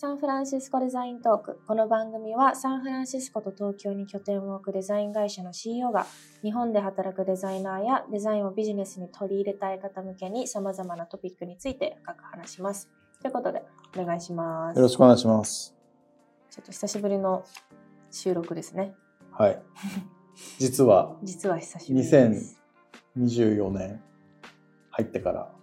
サンフランシスコデザイントーク。この番組はサンフランシスコと東京に拠点を置くデザイン会社の CEO が日本で働くデザイナーやデザインをビジネスに取り入れたい方向けに様々なトピックについて深く話します。ということで、お願いします。よろしくお願いします。ちょっと久しぶりの収録ですね。はい。実は 実は久しぶりです。2024年入ってから、はい、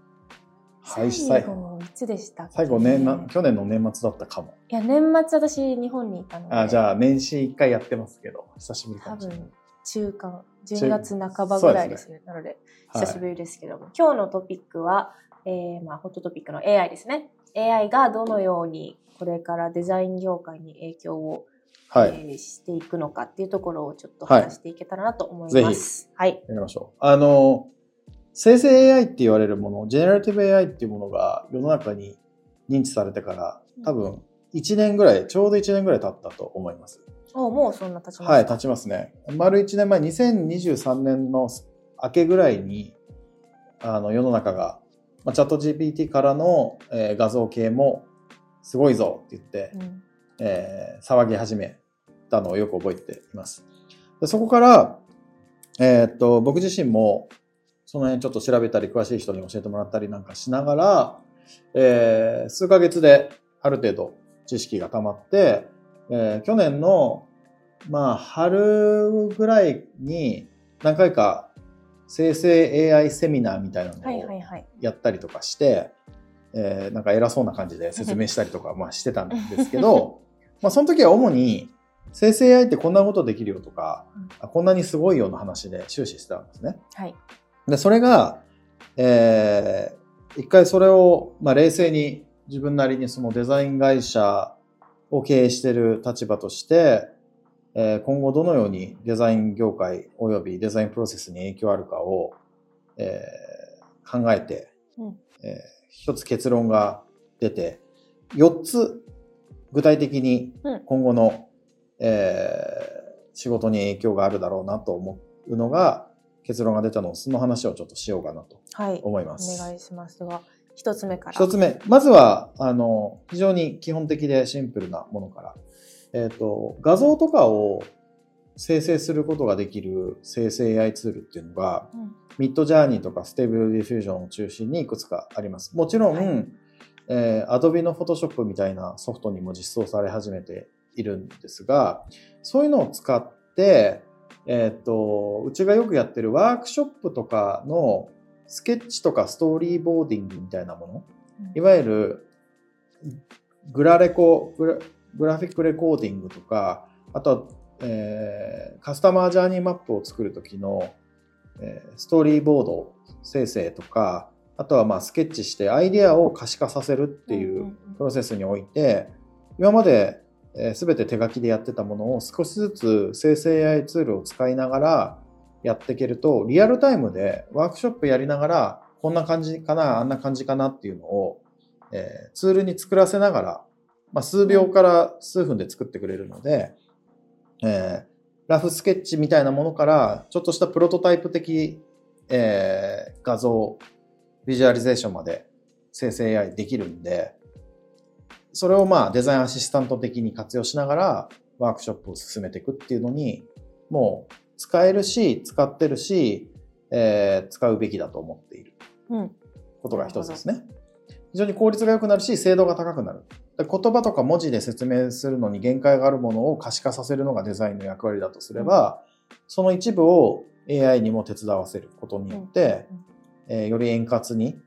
最最後、後、いつでしたっけ？最後年な、去年の年末だったかも。いや、年末私日本にいたので。あ、じゃあ年始1回やってますけど、久しぶりか多もしれない。分中間12月半ばぐらいですねなのではい久しぶりですけども、今日のトピックは、えーまあ、ホットトピックの AI ですね AI がどのようにこれからデザイン業界に影響を、はい。えーしていくのかっていうところをちょっとはい話していけたらなと思いぜひます。はい、やりましょう。あの、生成 AI って言われるもの、ジェネラティブ AI っていうものが世の中に認知されてから、多分1年ぐらい、ちょうど1年ぐらい経ったと思います。おもうそんな経ちました。はい、経ちますね。丸1年前、2023年の明けぐらいに、あの、世の中が、まあ、チャット GPT からの、えー画像系もすごいぞって言って、うんえー騒ぎ始めたのをよく覚えています。でそこから、えーっと、僕自身も、その辺ちょっと調べたり、詳しい人に教えてもらったりなんかしながら、えー数ヶ月である程度知識が溜まって、えー去年の、まあ、春ぐらいに何回か生成 AI セミナーみたいなのを。やったりとかして、えーなんか偉そうな感じで説明したりとか、まあしてたんですけど、まあその時は主に、生成 AI ってこんなことできるよとか、うんあこんなにすごいよの話で終始してたんですね。はい。で、それが、えー一回それを、まあ冷静に自分なりにそのデザイン会社を経営している立場として、えー今後どのようにデザイン業界及びデザインプロセスに影響あるかを、えー考えて、うん。えー一つ結論が出て、四つ具体的にうん。今後の、えー仕事に影響があるだろうなと思うのが結論が出たので、その話をちょっとしようかなとはい。思います。お願いします。では、一つ目から。一つ目。まずは、あの、非常に基本的でシンプルなものから。えっ、と、画像とかを生成することができる生成 AI ツールっていうのが、うん Midjourney とか Stable Diffusion を中心にいくつかあります。もちろん、はいえー Adobe の Photoshop みたいなソフトにも実装され始めているんですが、そういうのを使って、えっ、と、うちがよくやってるワークショップとかのスケッチとかストーリーボーディングみたいなもの、いわゆるグラレコグラ、グラフィックレコーディングとか、あとは、えーカスタマージャーニーマップを作るときの、えーストーリーボード生成とか、あとはまあスケッチしてアイデアを可視化させるっていうん。プロセスにおいて、今まですべて手書きでやってたものを少しずつ生成 AI ツールを使いながらやっていけると、リアルタイムでワークショップやりながら、こんな感じかな、あんな感じかなっていうのを、えーツールに作らせながら、まあ、数秒から数分で作ってくれるので、えーラフスケッチみたいなものから、ちょっとしたプロトタイプ的、えー画像、ビジュアリゼーションまで生成 AI できるんで、それをまあデザインアシスタント的に活用しながらワークショップを進めていくっていうのに、もう使えるし、使ってるし、えー使うべきだと思っているうん。ことが一つですね。非常に効率が良くなるし、精度が高くなる。で言葉とか文字で説明するのに限界があるものを可視化させるのがデザインの役割だとすれば、その一部を AI にも手伝わせることによって、えーより円滑に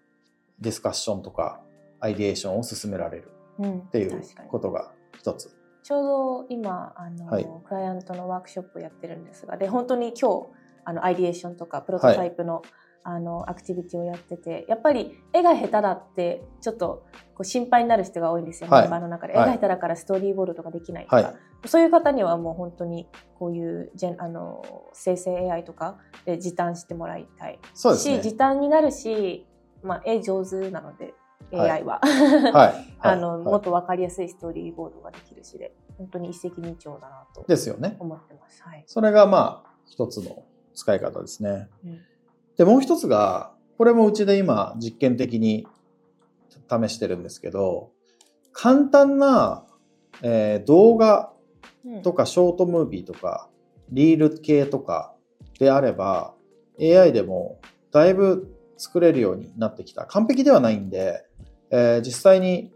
ディスカッションとかアイデエーションを進められるうん。っていうことが一つ。ちょうど今あの、はい。クライアントのワークショップをやってるんですがで本当に今日あのアイディエーションとかプロトタイプの,、あのアクティビティをやっててやっぱり絵が下手だってちょっとこう心配になる人が多いんですよ、はい。メンバーの中で、はい。絵が下手だからストーリーボードとかできないとか、はい。そういう方にはもう本当にこういうジェンあの生成 AI とかで時短してもらいたい。しそうですね。時短になるし、まあ、絵上手なので。はい AI は。はい。あの、はいもっと分かりやすいストーリーボードができるしで、本当に一石二鳥だなとですよね。思ってます。はい。それがまあ、一つの使い方ですね。うんで、もう一つが、これもうちで今実験的に試してるんですけど、簡単な、えー動画うんとかショートムービーとかリール系とかであれば AI でもだいぶ作れるようになってきた完璧ではないんで、えー実際に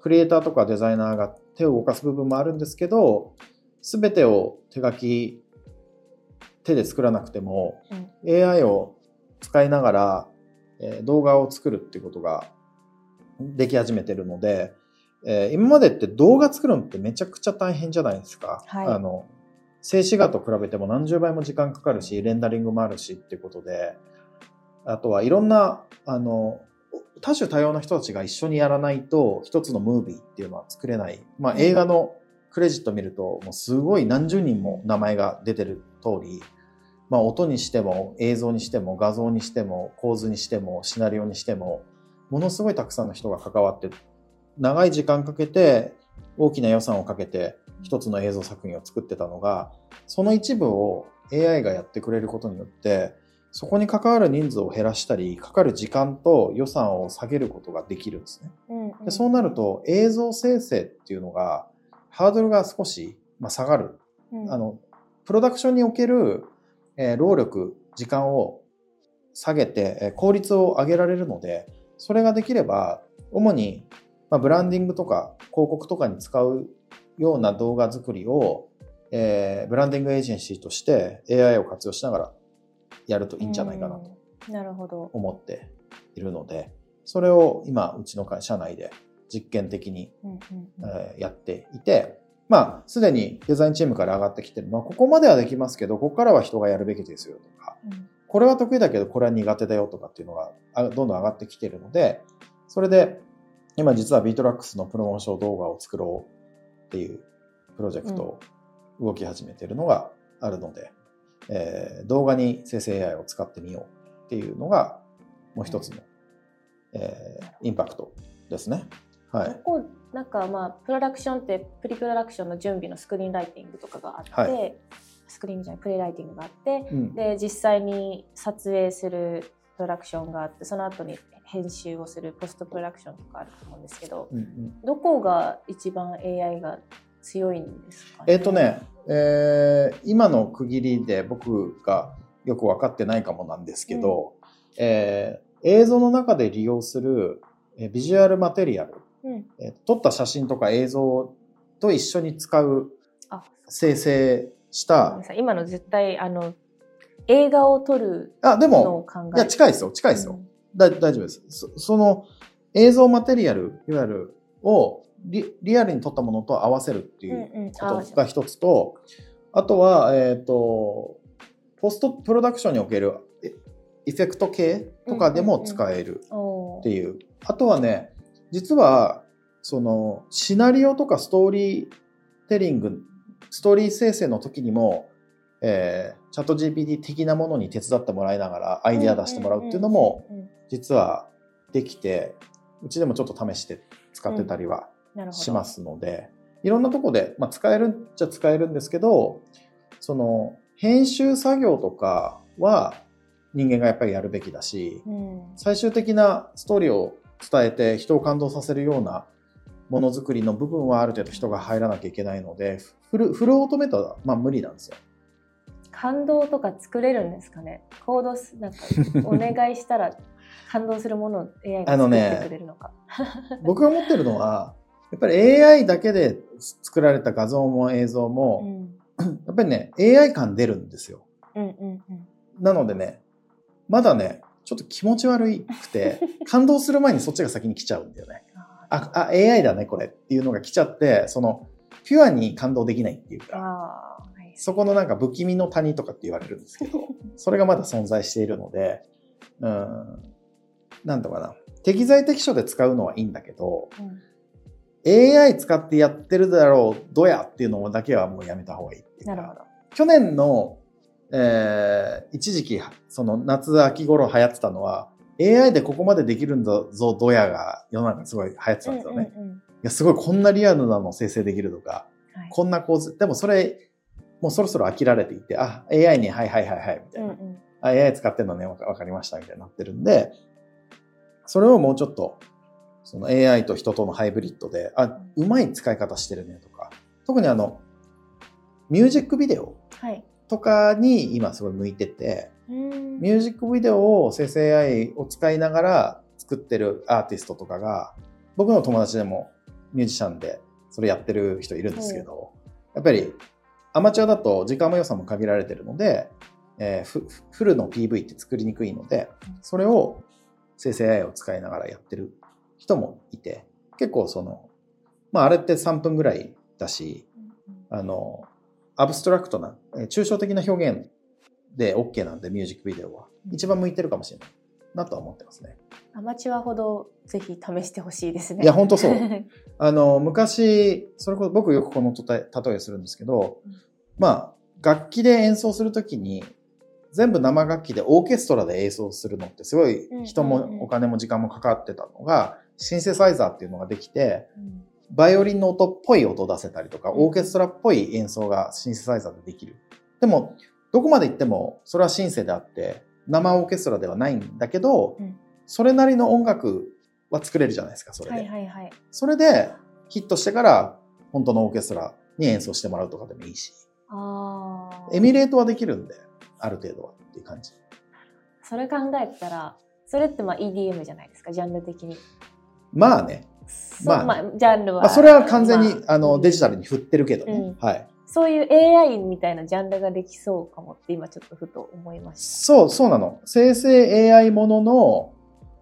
クリエイターとかデザイナーが手を動かす部分もあるんですけど全てを手書き手で作らなくてもうん AI を使いながら、えー動画を作るっていうことができ始めてるので、えー今までって動画作るのってめちゃくちゃ大変じゃないですか。はいあの静止画と比べても何十倍も時間かかるしレンダリングもあるしっていうことであとはいろんなあの多種多様な人たちが一緒にやらないと一つのムービーっていうのは作れない、まあ、映画のクレジット見るともうすごい何十人も名前が出てる通り、まあ、音にしても映像にしても画像にしても構図にしてもシナリオにしてもものすごいたくさんの人が関わって長い時間かけて大きな予算をかけて一つの映像作品を作ってたのがその一部を AI がやってくれることによってそこに関わる人数を減らしたりかかる時間と予算を下げることができるんですね。うんうん。でそうなると映像生成っていうのがハードルが少し、まあ、下がる。うん。あのプロダクションにおける、えー労力時間を下げて、えー効率を上げられるのでそれができれば主に、まあ、ブランディングとか広告とかに使うような動画作りを、えーブランディングエージェンシーとして AI を活用しながらやるといいんじゃないかなとうん。なるほど。思っているのでそれを今うちの会社内で実験的にやっていて、まあ、すでにデザインチームから上がってきてる。のは、ここまではできますけど、ここからは人がやるべきですよとか、うん。これは得意だけど、これは苦手だよとかっていうのが、あどんどん上がってきてるので、それで、今実は btrax のプロモーション動画を作ろうっていうプロジェクトを動き始めてるのがあるので、えー動画に生成 AI を使ってみようっていうのが、もう一つの、えーインパクトですね。はい。ここなんかまあプロダクションってプリプロダクションの準備のスクリーンライティングとかがあって、はスクリーンじゃないプレイライティングがあってうんで実際に撮影するプロダクションがあってその後に編集をするポストプロダクションとかあると思うんですけどうんうんどこが一番 AI が強いんですかね？えっ、とね、えー今の区切りで僕がよく分かってないかもなんですけど、えー映像の中で利用するえービジュアルマテリアル、うん。えー撮った写真とか映像と一緒に使うあ生成した今の絶対あの映画を撮るあでのをも考えいや近いですよ近いですよ、うん。だ大丈夫です。そその映像マテリアルいわゆるをリリアルに撮ったものと合わせるっていううんうんことが一つと、あとは、えっ、と、ポストプロダクションにおけるえエフェクト系とかでも使えるっていう。あとはね、実は、その、シナリオとかストーリーテリング、ストーリー生成の時にも、えー、チャット GPT 的なものに手伝ってもらいながらアイデア出してもらうっていうのも、うんうんうんうん。実はできて、うちでもちょっと試して使ってたりはしますので、いろんなとこで、まあ、使えるっちゃ使えるんですけど、その編集作業とかは人間がやっぱりやるべきだし、うん最終的なストーリーを伝えて人を感動させるようなものづくりの部分はある程度人が入らなきゃいけないので、フルフルオートメートはまあ無理なんですよ。感動とか作れるんですかね？コードすなんかお願いしたら感動するものを AI が作っあのねてくれるのか。僕が思ってるのは、やっぱり AI だけで作られた画像も映像うも、んやっぱりね、AI 感出るんですよ。うんうんうんなのでね、まだね、ちょっと気持ち悪くて、感動する前にそっちが先に来ちゃうんだよね。ああ、あ、AI だね、これっていうのが来ちゃって、その、ピュアに感動できないっていうーか、はいそこのなんか不気味の谷とかって言われるんですけど、それがまだ存在しているので、うん、なんとかな。適材適所で使うのはいいんだけど、うん AI 使ってやってるだろう、どやっていうのだけはもうやめた方がいいっていうか。なるほど。去年の、えー一時期、その夏秋頃流行ってたのは、AI でここまでできるんだぞ、ドヤが世の中すごい流行ってたんですよね。うんうんうんいや、すごいこんなリアルなの生成できるとか、はいこんな構図、でもそれ、もうそろそろ飽きられていて、あ、AI に、はいはいはいはい、みたいな。うんうんあ AI 使ってんのね、わかわかりました、みたいになってるんで、それをもうちょっと、その AI と人とのハイブリッドで、あ、うまい使い方してるねとか、特にあの、ミュージックビデオはい。とかに今すごい向いてて、うん。ミュージックビデオを生成 AI を使いながら作ってるアーティストとかが、僕の友達でもミュージシャンでそれやってる人いるんですけど、やっぱりアマチュアだと時間も予算も限られてるので、えーフフルの PV って作りにくいので、それを生成 AI を使いながらやってる人もいて、結構その、まああれって3分ぐらいだし、あの、アブストラクトな、えー抽象的な表現で OK なんで、ミュージックビデオは。一番向いてるかもしれないなとは思ってますね。アマチュアほどぜひ試してほしいですね。いや、ほんとそう。あの、昔、それこそ僕よくこの例えをするんですけどうん、まあ、楽器で演奏するときに、全部生楽器でオーケストラで演奏するのってすごい人もお金も時間もかかってたのが、シンセサイザーっていうのができて、うんバイオリンの音っぽい音を出せたりとか、うんオーケストラっぽい演奏がシンセサイザーでできる。でも、どこまで行っても、それはシンセであって、生オーケストラではないんだけど、うんそれなりの音楽は作れるじゃないですか、それで。はいはいはい。それで、ヒットしてから、本当のオーケストラに演奏してもらうとかでもいいし、ああ。エミュレートはできるんで、ある程度はっていう感じ。それ考えたら、それってまあ EDM じゃないですか、ジャンル的に。まあね、まあまあ、ジャンルは。まあ、それは完全に、まあのデジタル。ルに振ってるけどね。うんはい。そういう AI みたいなジャンルができそうかもって今ちょっとふと思いましそう、そうなの。生成 AI ものの、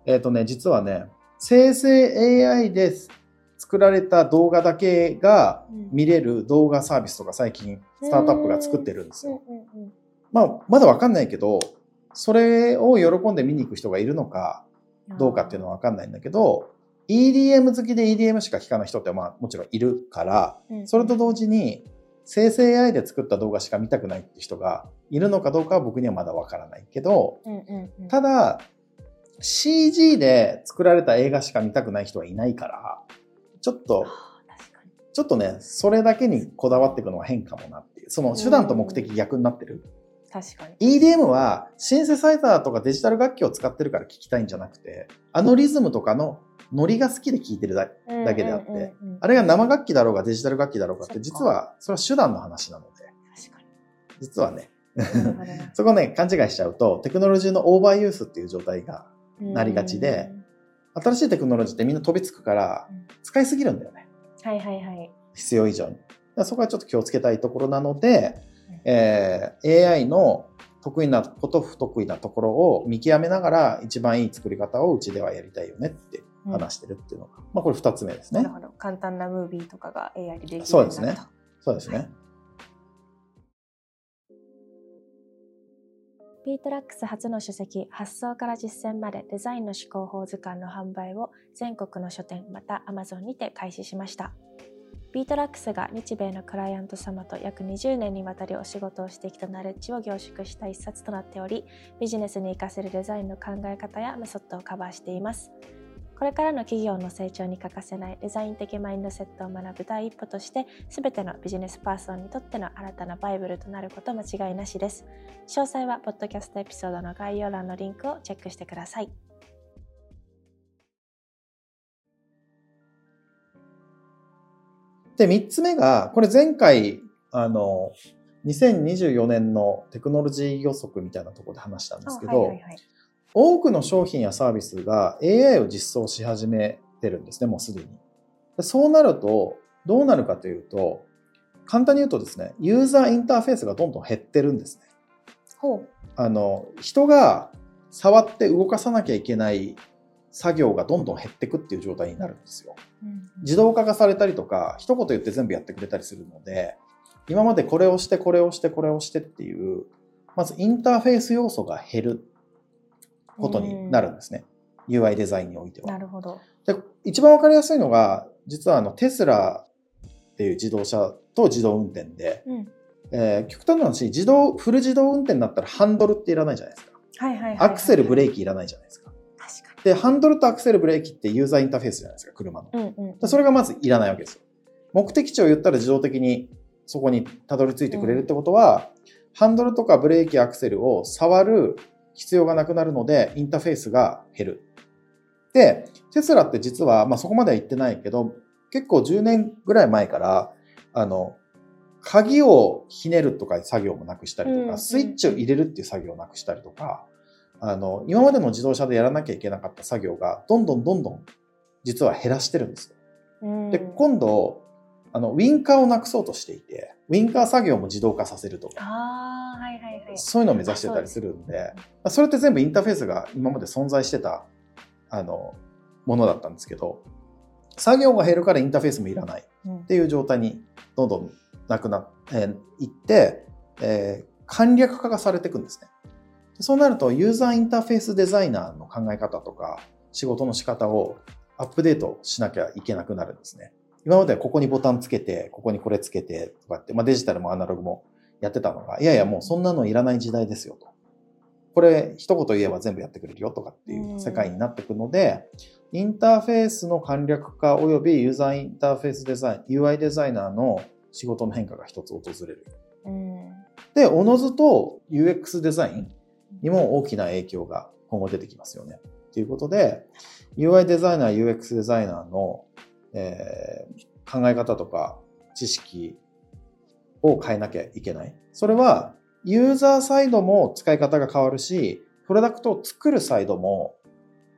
えっ、とね、実はね、生成 AI で作られた動画だけが見れる動画サービスとか最近スタートアップが作ってるんですよ。まあ、まだわかんないけど、それを喜んで見に行く人がいるのかどうかっていうのはわかんないんだけど、EDM 好きで EDM しか聴かない人ってまあもちろんいるから、うんそれと同時に生成 AI で作った動画しか見たくないって人がいるのかどうかは僕にはまだわからないけど、うんうんうんただ CG で作られた映画しか見たくない人はいないから、ちょっと、ちょっとね、それだけにこだわっていくのは変かもなっていう。その手段と目的逆になってる？確かに。EDM はシンセサイザーとかデジタル楽器を使ってるから聴きたいんじゃなくて、あのリズムとかのノリが好きで聴いてるだだけであってあれが生楽器だろうがデジタル楽器だろうがってか実はそれは手段の話なので、確か実はね、そこね、勘違いしちゃうとテクノロジーのオーバーユースっていう状態がなりがちで新しいテクノロジーってみんな飛びつくからうん使いすぎるんだよね。うん。はいはいはい。必要以上に。そこはちょっと気をつけたいところなのでうん、えー AI の得意なこと不得意なところを見極めながら一番いい作り方をうちではやりたいよねって話してるっていうのが、まあこれ二つ目ですね。なるほど。簡単なムービーとかが AI でできるようになるとそうですねそうですね。 btrax 初の書籍発想から実践までデザインの思考法図鑑の販売を全国の書店また Amazon にて開始しました。 btrax が日米のクライアント様と約20年にわたりお仕事をしてきたナレッジを凝縮した一冊となっており、ビジネスに活かせるデザインの考え方やメソッドをカバーしています。これからの企業の成長に欠かせないデザイン的マインドセットを学ぶ第一歩として、すべてのビジネスパーソンにとっての新たなバイブルとなること間違いなしです。詳細はポッドキャストエピソードの概要欄のリンクをチェックしてください。で、三つ目が、これ前回、あの、2024年のテクノロジー予測みたいなところで話したんですけど、はいはいはい多くの商品やサービスが AI を実装し始めてるんですね、もうすでに。でそうなると、どうなるかというと、簡単に言うとですね、ユーザーインターフェースがどんどん減ってるんですね。ほう。あの、人が触って動かさなきゃいけない作業がどんどん減っていくっていう状態になるんですよ。自動化がされたりとか、一言言って全部やってくれたりするので、今までこれをして、これをして、これをしてっていう、まずインターフェース要素が減ることになるんですね。UI デザインにおいては。なるほど。で一番わかりやすいのが、実はあのテスラっていう自動車と自動運転で、うん。えー極端な話、自動、フル自動運転になったらハンドルっていらないじゃないですか。はいはいはいはい。アクセル、ブレーーキいらないじゃないですか。確かで、ハンドルとアクセル、ブレーキってユーザーインターフェースじゃないですか、車の。に。うんうん。でそれがまずいらないわけですよ。目的地を言ったら自動的にそこにたどり着いてくれるってことは、ハンドルとかブレーキ、アクセルを触る必要がなくなるので、インターフェースが減る。っで、テスラって実は、まあそこまでは言ってないけど、結構10年ぐらい前から、あの、鍵をひねるとか作業もなくしたりとか、うんスイッチを入れるっていう作業をなくしたりとか、あの、今までの自動車でやらなきゃいけなかった作業が、どんどんどんどん、実は減らしてるんですよ。うん、で、今度、あの、ウィンカーをなくそうとしていて、ウィンカー作業も自動化させるとか、はいはいはい、そういうのを目指してたりするんで、そそれって全部インターフェースが今まで存在してた、あの、ものだったんですけど、作業が減るからインターフェースもいらないっていう状態にどんどんなくなって、いって、えー、簡略化がされていくんですね。そうなると、ユーザーインターフェースデザイナーの考え方とか、仕事の仕方をアップデートしなきゃいけなくなるんですね。今まではここにボタンつけて、ここにこれつけてとかって、まあ、デジタルもアナログもやってたのが、いやいやもうそんなのいらない時代ですよと。これ一言言えば全部やってくれるよとかっていう世界になっていくので、インターフェースの簡略化及びユーザーインターフェースデザイン、UI デザイナーの仕事の変化が一つ訪れる。で、おのずと UX デザインにも大きな影響が今後出てきますよね。ということで、UI デザイナー、UX デザイナーの、えー、考え方とか知識を変えなきゃいけない。それは、ユーザーサイドも使い方が変わるし、プロダクトを作るサイドも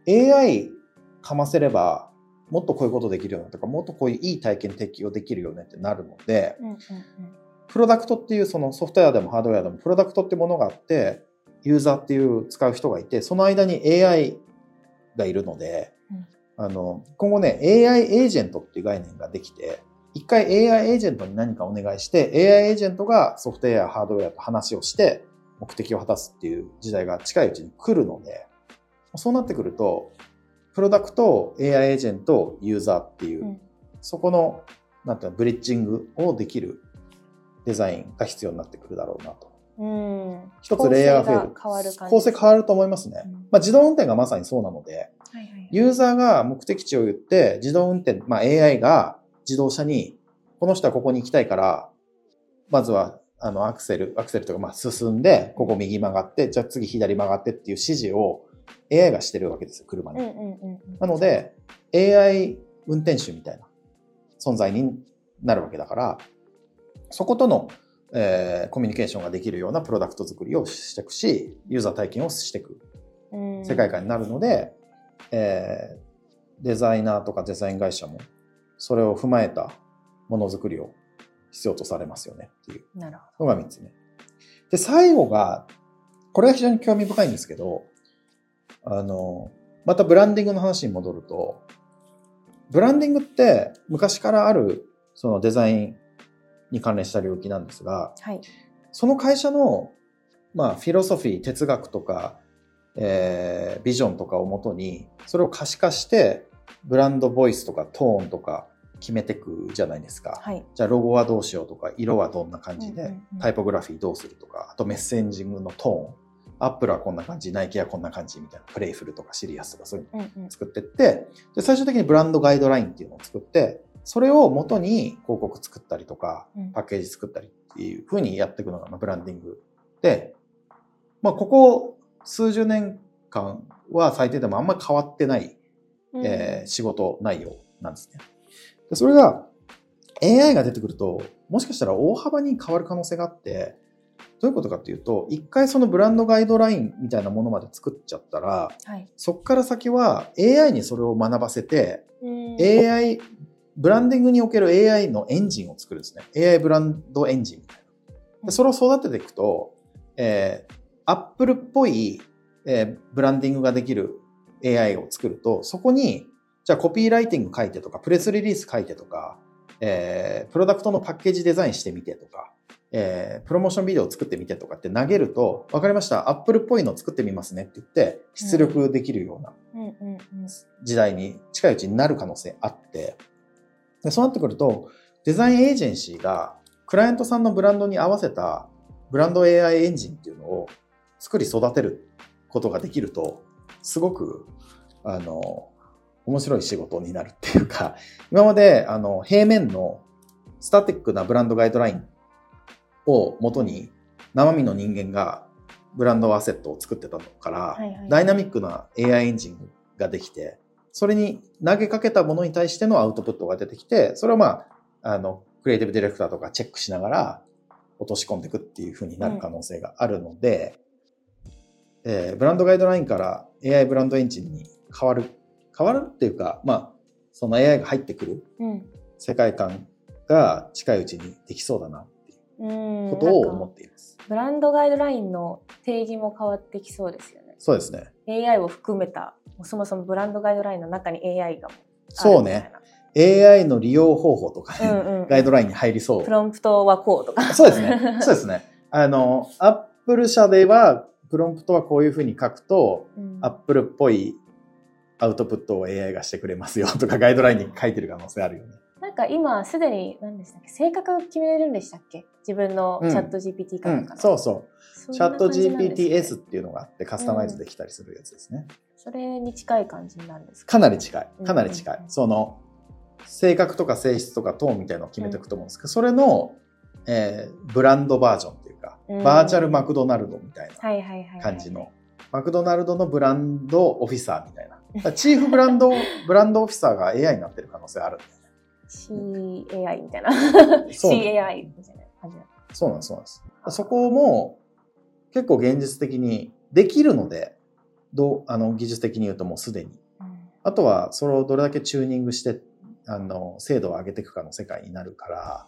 AI かませればもっとこういうことできるよねとか、もっとこういういい体験適用できるよねってなるので、うんうんうん、プロダクトっていうそのソフトウェアでもハードウェアでもプロダクトってものがあって、ユーザーっていう使う人がいて、その間に AI がいるので、うん、あの、今後ね、AI エージェントっていう概念ができて、一回 AI エージェントに何かお願いして、AI エージェントがソフトウェア、ハードウェアと話をして、目的を果たすっていう時代が近いうちに来るので、そうなってくると、プロダクト、AI エージェント、ユーザーっていう、うん、そこの、なんていうの、ブリッジングをできるデザインが必要になってくるだろうなと。うん、一つレイヤーが増える。構成変わると思いますね。うん、まあ、自動運転がまさにそうなので、はいはい、ユーザーが目的地を言って、自動運転、まあ、AI が自動車に、この人はここに行きたいから、まずは、あの、アクセル、アクセルとか、まあ、進んで、ここ右曲がって、じゃあ次左曲がってっていう指示を AI がしてるわけですよ、車に。なので、AI 運転手みたいな存在になるわけだから、そことのえー、コミュニケーションができるようなプロダクト作りをしていくし、ユーザー体験をしていく。世界観になるので、えー、デザイナーとかデザイン会社もそれを踏まえたものづくりを必要とされますよねっていう。のが3つ目。で、最後が、これが非常に興味深いんですけど、あの、またブランディングの話に戻ると、ブランディングって昔からあるそのデザインに関連した領域なんですが、はい、その会社の、まあ、フィロソフィー、哲学とか、えー、ビジョンとかをもとに、それを可視化して、ブランドボイスとかトーンとか決めていくじゃないですか。はい、じゃあロゴはどうしようとか、色はどんな感じで、タイポグラフィーどうするとか、あとメッセンジングのトーン。アップルはこんな感じ、ナイキはこんな感じみたいな、プレイフルとかシリアスとかそういうのを作ってって、で最終的にブランドガイドラインっていうのを作って、それを元に広告作ったりとか、パッケージ作ったりっていうふうにやっていくのが、まあ、ブランディングで、まあ、ここ数十年間は最低でもあんまり変わってない、うん、えー、仕事内容なんですね。でそれが AI が出てくると、もしかしたら大幅に変わる可能性があって、どういうことかっていうと、一回そのブランドガイドラインみたいなものまで作っちゃったら、はい、そこから先は AI にそれを学ばせて、AI ブランディングにおける AI のエンジンを作るんですね。AI ブランドエンジンみたいな。それを育てていくと、えー、Apple っぽい、えー、ブランディングができる AI を作ると、そこに、じゃあコピーライティング書いてとか、プレスリリース書いてとか、えー、プロダクトのパッケージデザインしてみてとか、えー、プロモーションビデオを作ってみてとかって投げると、わかりました、アップルっぽいのを作ってみますねって言って、出力できるような時代に近いうちになる可能性あって、でそうなってくると、デザインエージェンシーがクライアントさんのブランドに合わせたブランド AI エンジンっていうのを作り育てることができると、すごく、あの、面白い仕事になるっていうか、今まで、あの、平面のスタティックなブランドガイドラインを元に生身の人間がブランドアセットを作ってたのから、はいはい、ダイナミックな AI エンジンができて、それに投げかけたものに対してのアウトプットが出てきて、それをまあ、あの、クリエイティブディレクターとかチェックしながら落とし込んでいくっていう風になる可能性があるので、えーブランドガイドラインから AI ブランドエンジンに変わる。変わるっていうか、まあ、その AI が入ってくるうん。世界観が近いうちにできそうだなっていううん。ことを思っています。ブランドガイドラインの定義も変わってきそうですよね。そうですね。AI を含めた、そもそもブランドガイドラインの中に AI がそうね。AI の利用方法とかね、な。うんうん。ガイドラインに入りそうプ。ロンプトはこうとか。そうですね。そうですね。あの、アップル社では、プロンプトはこういうふうに書くと、うんアップルっぽいアウトプットを AI がしてくれますよとか、ガイドラインに書いてる可能性あるよね。か今すでに何でしたっけ性格決めれるんでしたっけ？自分のうんチャット GPT かうなんか、の、んそうそう。チャット GPTS っていうのがあって、カスタマイズできたりするやつですね。それに近い感じなんですか？かなり近い。かなり近いうん。その、性格とか性質とかトーンみたいなのを決めていくと思うんですけど、それの、えーブランドバージョンっていうか、うんバーチャルマクドナルドみたいなはいはいはいはい。感じの、マクドナルドのブランドオフィサーみたいな。チーフブランド、ブランドオフィサーが AI になってる可能性ある。CAI みたいな。CAI みたいな感じそうなんです、そうなんです。そこも結構現実的にできるので、どう、あの、技術的に言うともうすでに。あとは、それをどれだけチューニングして、あの、精度を上げていくかの世界になるから、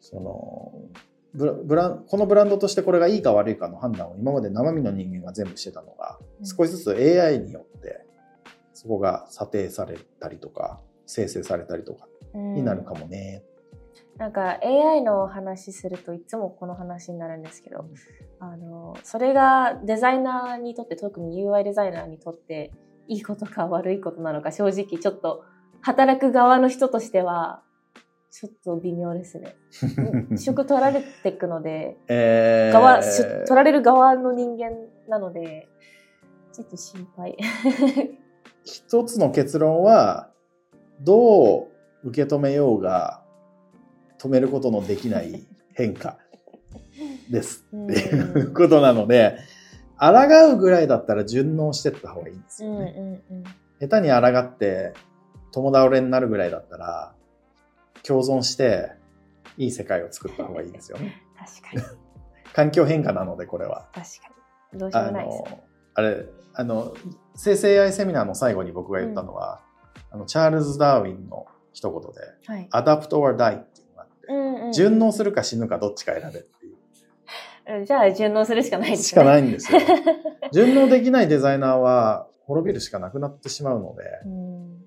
その、ブラこのブランドとしてこれがいいか悪いかの判断を今まで生身の人間が全部してたのが、うん少しずつ AI によって、そこが査定されたりとか、生成されたりとかうんになるかもね。なんか AI の話するといつもこの話になるんですけど、あの、それがデザイナーにとって、特に UI デザイナーにとって、いいことか悪いことなのか、正直ちょっと働く側の人としては、ちょっと微妙ですね。職取られていくので、えー側、し取られる側の人間なので、ちょっと心配。一つの結論は、どう受け止めようが、止めることのできない変化ですうんっていうことなので、抗うぐらいだったら順応してった方がいいんですうんよね。うんうん。下手に抗って、友倒れになるぐらいだったら、共存して、いい世界を作った方がいいですよね。確かに。環境変化なので、これは。確かに。どうしようあもないですね。の、あれ、あの、生成 AI セミナーの最後に僕が言ったのは、あの、チャールズ・ダーウィンの一言で、はい。adapt or die っていうのがあって、うんうん順応するか死ぬかどっちか選べっていう。うんじゃあ順応するしかないですしかないい。んですよ。順応できないデザイナーは滅びるしかなくなってしまうので、うん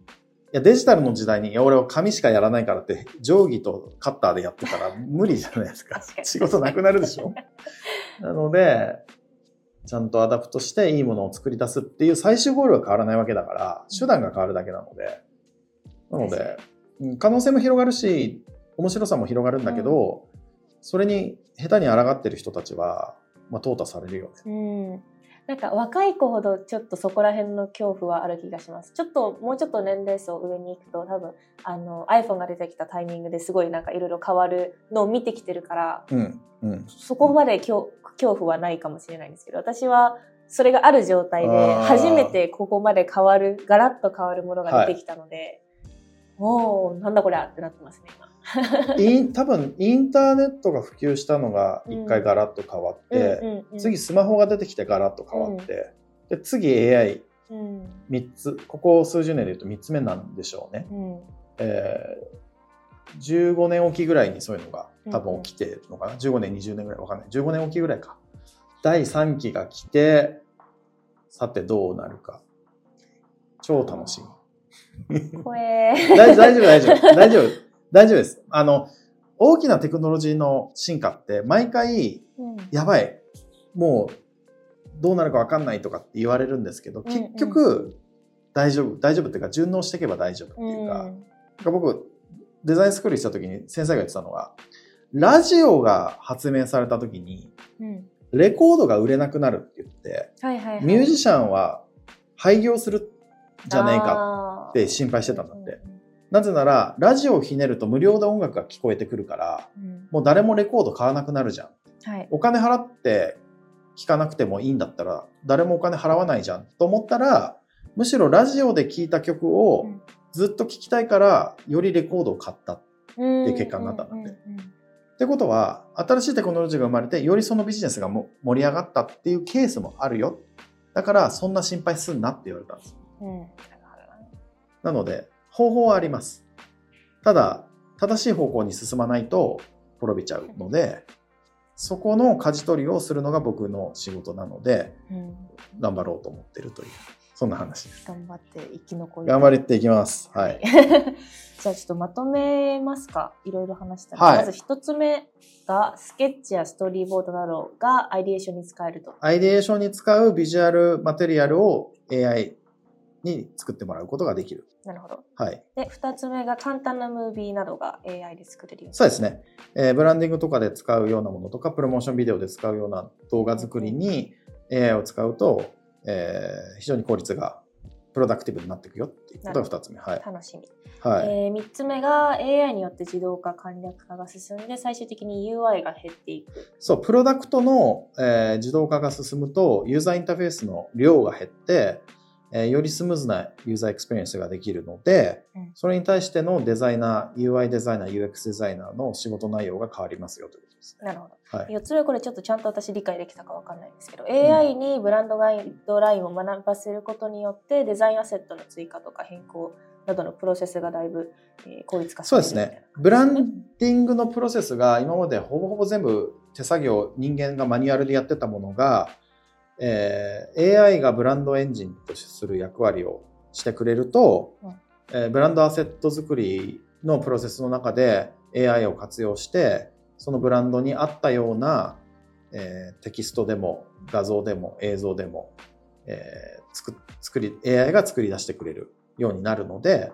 いや、デジタルの時代に、いや、俺は紙しかやらないからって、定規とカッターでやってたら無理じゃないですか確か。に仕事なくなるでしょ なので、ちゃんとアダプトしていいものを作り出すっていう最終ゴールは変わらないわけだから、手段が変わるだけなので、なので、うん可能性も広がるし、面白さも広がるんだけど、それに下手に抗ってる人たちは、まあ、淘汰されるよね。うん。なんか若い子ほどちょっとそこら辺の恐怖はある気がします。ちょっともうちょっと年齢層上に行くと多分あの iPhone が出てきたタイミングですごいなんかいろいろ変わるのを見てきてるから、うん。うん。そこまで恐恐怖はないかもしれないんですけど、私はそれがある状態で初めてここまで変わる、ガラッと変わるものが出てきたので、もうなんだこりゃってなってますね、今。多分インターネットが普及したのが一回ガラッと変わって、うんうんうん。次スマホが出てきてガラッと変わって、で次 AI3 うん。つここ数十年で言うと3つ目なんでしょうね、うん。えー15年おきぐらいにそういうのが多分起きてるのかな、15年20年ぐらいわかんない。15年おきぐらいか。第3期が来てさてどうなるか。超楽しみ。大丈夫、大丈夫、大丈夫、大丈夫です。あの、大きなテクノロジーの進化って、毎回、うん。やばい、もう、どうなるかわかんないとかって言われるんですけど、うんうん。結局、大丈夫、大丈夫っていうか、順応していけば大丈夫っていうか、なんか僕、デザインスクールした時に先生が言ってたのが、ラジオが発明された時に、うん。うんレコードが売れなくなるって言って、ミュージシャンは廃業するんじゃねえかかって心配してたんだって。なぜなら、ラジオをひねると無料で音楽が聞こえてくるから、うんもう誰もレコード買わなくなるじゃん。はい。お金払って聞かなくてもいいんだったら、誰もお金払わないじゃんと思ったら、むしろラジオで聴いた曲をうんずっと聴きたいから、よりレコードを買った。っっていう結果になったんだってうんうんてことは、新しいテクノロジーが生まれて、よりそのビジネスがも盛り上がったっていうケースもあるよ。だから、そんな心配すんなって言われたんです。うんうんなので、方法はあります。ただ、正しい方向に進まないと滅びちゃうので、そこの舵取りをするのが僕の仕事なので、うん頑張ろうと思ってるという、そんな話です。頑張って生き残り頑張りっていきます。はい。じゃあちょっとまとめますか。いろいろ話したら。はいまず一つ目が、スケッチやストーリーボードなどがアイディエーションに使えると。アイデエーションに使うビジュアルマテリアルを AI に作ってもらうことができる。なるほど。はい。で、二つ目が簡単なムービーなどが AI で作れるように。そうですね。えーブランディングとかで使うようなものとか、プロモーションビデオで使うような動画作りに AI を使うと、えー非常に効率がプロダクティブになっていくよっていうことが2つ目。はい。楽しみ。はい。えー、3つ目が AI によって自動化、簡略化が進んで、最終的に UI が減っていく。そう、プロダクトの、えー自動化が進むと、ユーザーインターフェースの量が減って、えーよりスムーズなユーザーエクスペリエンスができるので、うんそれに対してのデザイナー、UI デザイナー、UX デザイナーの仕事内容が変わりますよということです。なるほど。はい。4つ目これちょっとちゃんと私理解できたかわかんないんですけど、AI にブランドガイドラインを学ばせることによってデザインアセットの追加とか変更などのプロセスがだいぶ、えー効率化されそうですね。ブランディングのプロセスが今までほぼほぼ全部手作業、人間がマニュアルでやってたものが、えー AI がブランドエンジンとする役割をしてくれると、うん。えーブランドアセット作りのプロセスの中で AI を活用して、そのブランドに合ったような、えーテキストでも画像でも映像でも、えー作作り AI が作り出してくれるようになるので、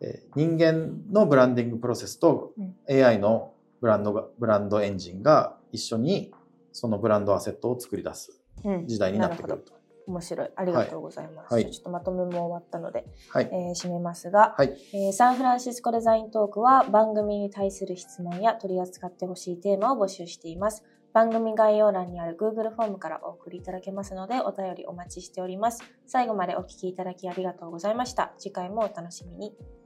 えー人間のブランディングプロセスとうん。AI のブランドがブランドエンジンが一緒にそのブランドアセットを作り出す。うん時代になってくるるほどと。面白い。ありがとうございます。はいちょっとまとめも終わったので、はい。えー締めますが、はい。えーサンフランシスコデザイントークは番組に対する質問や取り扱ってほしいテーマを募集しています。番組概要欄にある Google フォームからお送りいただけますのでお便りお待ちしております。最後までお聞きいただきありがとうございました。次回もお楽しみに。